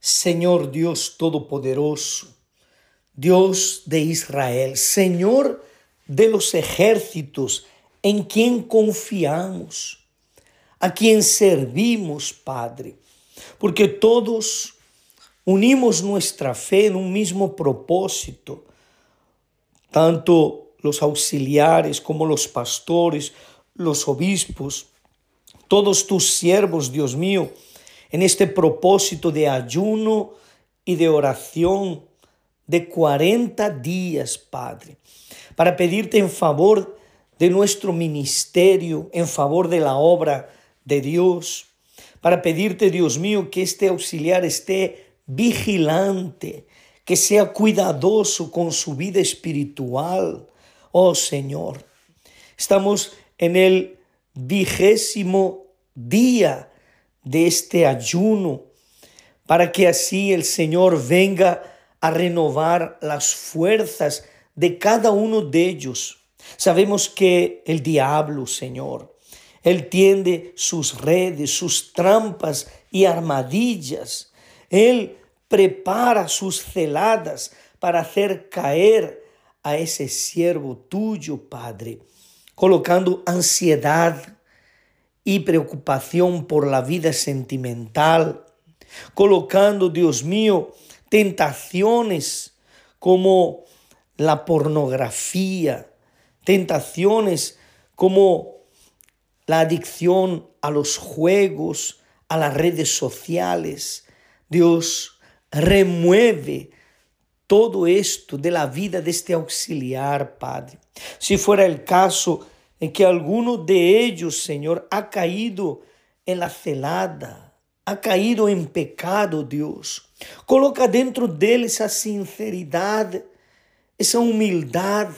Señor Dios Todopoderoso, Dios de Israel, Señor de los ejércitos, en quien confiamos, a quien servimos, Padre, porque todos unimos nuestra fe en un mismo propósito, tanto los auxiliares como los pastores, los obispos, todos tus siervos, Dios mío, en este propósito de ayuno y de oración de 40 días, Padre, para pedirte en favor de nuestro ministerio, en favor de la obra de Dios, para pedirte, Dios mío, que este auxiliar esté vigilante, que sea cuidadoso con su vida espiritual. Oh Señor, estamos en el vigésimo día de este ayuno, para que así el Señor venga a renovar las fuerzas de cada uno de ellos. Sabemos que el diablo, Señor, él tiende sus redes, sus trampas y armadillas. Él prepara sus celadas para hacer caer a ese siervo tuyo, Padre, colocando ansiedad, y preocupación por la vida sentimental, colocando, Dios mío, tentaciones como la pornografía, tentaciones como la adicción a los juegos, a las redes sociales. Dios remueve todo esto de la vida de este auxiliar, Padre. Si fuera el caso en que alguno de ellos, Señor, ha caído en la celada, ha caído en pecado, Dios. Coloca dentro de él esa sinceridad, esa humildad,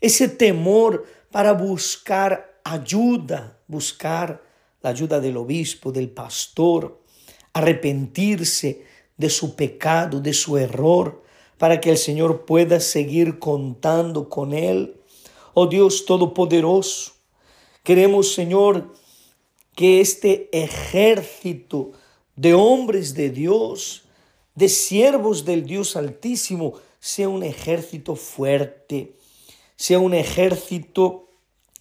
ese temor para buscar ayuda, buscar la ayuda del obispo, del pastor, arrepentirse de su pecado, de su error, para que el Señor pueda seguir contando con él Oh Dios Todopoderoso, queremos, Señor, que este ejército de hombres de Dios, de siervos del Dios Altísimo, sea un ejército fuerte, sea un ejército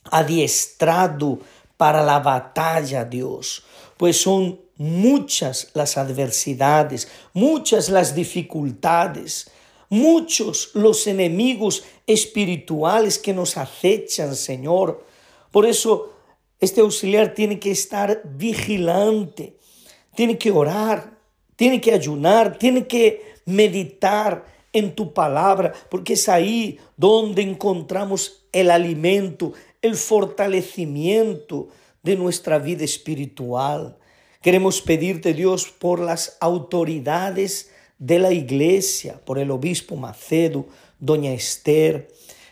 adiestrado para la batalla, Dios, pues son muchas las adversidades, muchas las dificultades, muchos los enemigos espirituales que nos acechan, Señor. Por eso este auxiliar tiene que estar vigilante, tiene que orar, tiene que ayunar, tiene que meditar en tu palabra, porque es ahí donde encontramos el alimento, el fortalecimiento de nuestra vida espiritual. Queremos pedirte, Dios, por las autoridades de la iglesia, por el obispo Macedo, doña Esther,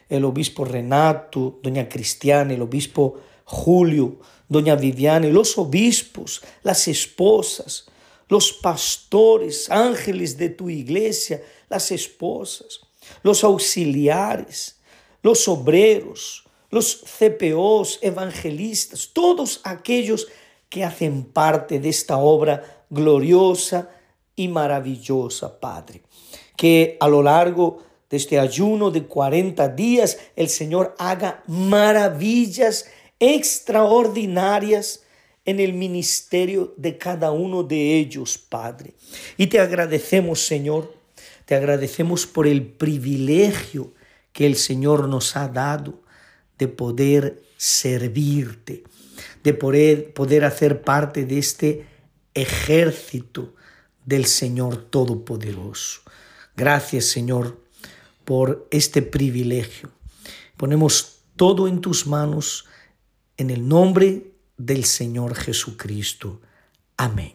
el obispo Renato, doña Cristiana, el obispo Julio, doña Viviane, los obispos, las esposas, los pastores, ángeles de tu iglesia, las esposas, los auxiliares, los obreros, los CPOs, evangelistas, todos aquellos que hacen parte de esta obra gloriosa y maravillosa, Padre. Que a lo largo de este ayuno de 40 días el Señor haga maravillas extraordinarias en el ministerio de cada uno de ellos, Padre. Y te agradecemos, Señor, te agradecemos por el privilegio que el Señor nos ha dado de poder servirte, de poder, poder hacer parte de este ejército del Señor Todopoderoso. Gracias, Señor, por este privilegio. Ponemos todo en tus manos en el nombre del Señor Jesucristo. Amén.